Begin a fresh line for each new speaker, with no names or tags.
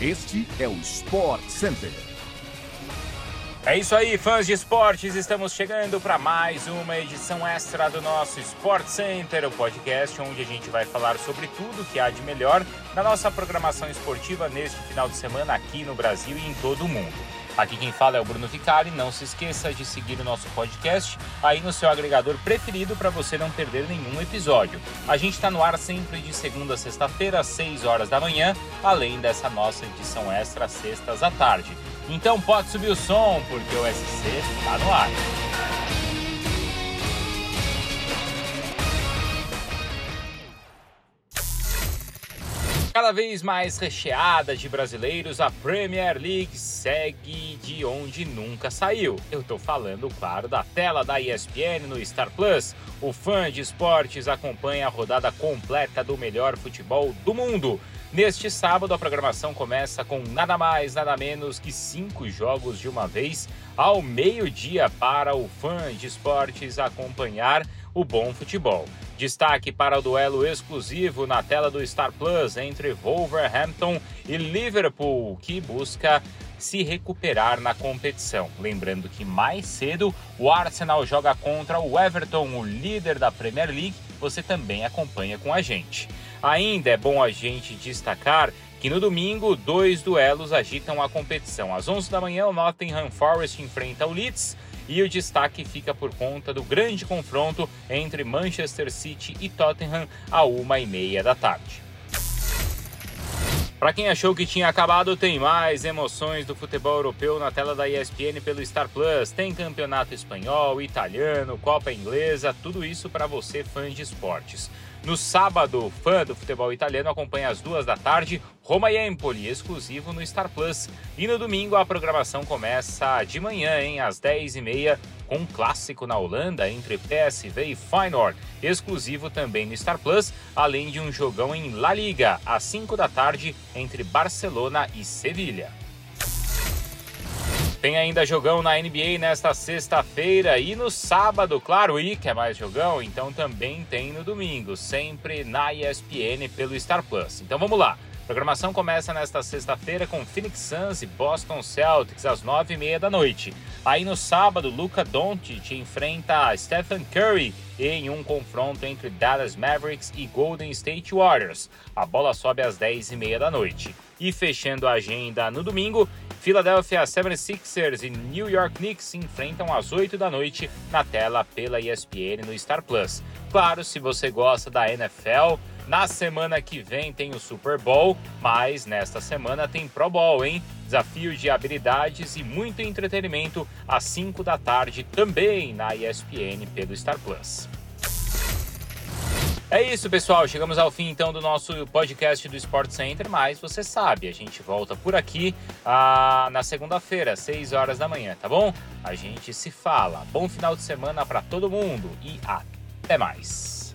Este é o Sport Center.
É isso aí, fãs de esportes, estamos chegando para mais uma edição extra do nosso Sport Center, o podcast onde a gente vai falar sobre tudo que há de melhor na nossa programação esportiva neste final de semana aqui no Brasil e em todo o mundo. Aqui quem fala é o Bruno Vicari. Não se esqueça de seguir o nosso podcast aí no seu agregador preferido para você não perder nenhum episódio. A gente está no ar sempre de segunda a sexta-feira, às 6 horas da manhã, além dessa nossa edição extra sextas à tarde. Então pode subir o som, porque o SC está no ar. Cada vez mais recheada de brasileiros, a Premier League segue de onde nunca saiu. Eu tô falando, claro, da tela da ESPN no Star Plus. O fã de esportes acompanha a rodada completa do melhor futebol do mundo. Neste sábado, a programação começa com nada mais, nada menos que cinco jogos de uma vez, ao meio-dia, para o fã de esportes acompanhar o bom futebol. Destaque para o duelo exclusivo na tela do Star Plus entre Wolverhampton e Liverpool, que busca se recuperar na competição. Lembrando que mais cedo o Arsenal joga contra o Everton, o líder da Premier League. Você também acompanha com a gente. Ainda é bom a gente destacar que no domingo dois duelos agitam a competição. Às 11 da manhã, o Nottingham Forest enfrenta o Leeds e o destaque fica por conta do grande confronto entre Manchester City e Tottenham a uma e meia da tarde. Para quem achou que tinha acabado, tem mais emoções do futebol europeu na tela da ESPN pelo Star Plus. Tem campeonato espanhol, italiano, Copa Inglesa, tudo isso para você fã de esportes. No sábado, fã do futebol italiano acompanha às duas da tarde Roma e Empoli, exclusivo no Star Plus. E no domingo a programação começa de manhã, hein, às 10h30, com um clássico na Holanda entre PSV e Feyenoord, exclusivo também no Star Plus, além de um jogão em La Liga, às 5 da tarde, entre Barcelona e Sevilha. Tem ainda jogão na NBA nesta sexta-feira e no sábado, claro, e que é mais jogão, então também tem no domingo, sempre na ESPN pelo Star Plus. Então vamos lá. A programação começa nesta sexta-feira com Phoenix Suns e Boston Celtics às nove e meia da noite. Aí no sábado, Luca Doncic enfrenta Stephen Curry em um confronto entre Dallas Mavericks e Golden State Warriors. A bola sobe às dez e meia da noite. E fechando a agenda no domingo, Philadelphia 76ers e New York Knicks se enfrentam às 8 da noite na tela pela ESPN no Star Plus. Claro, se você gosta da NFL, na semana que vem tem o Super Bowl, mas nesta semana tem Pro Bowl, hein? Desafio de habilidades e muito entretenimento às 5 da tarde também na ESPN pelo Star Plus. É isso, pessoal. Chegamos ao fim então do nosso podcast do Sport Center, mas você sabe, a gente volta por aqui ah, na segunda-feira, 6 horas da manhã, tá bom? A gente se fala. Bom final de semana para todo mundo e até mais.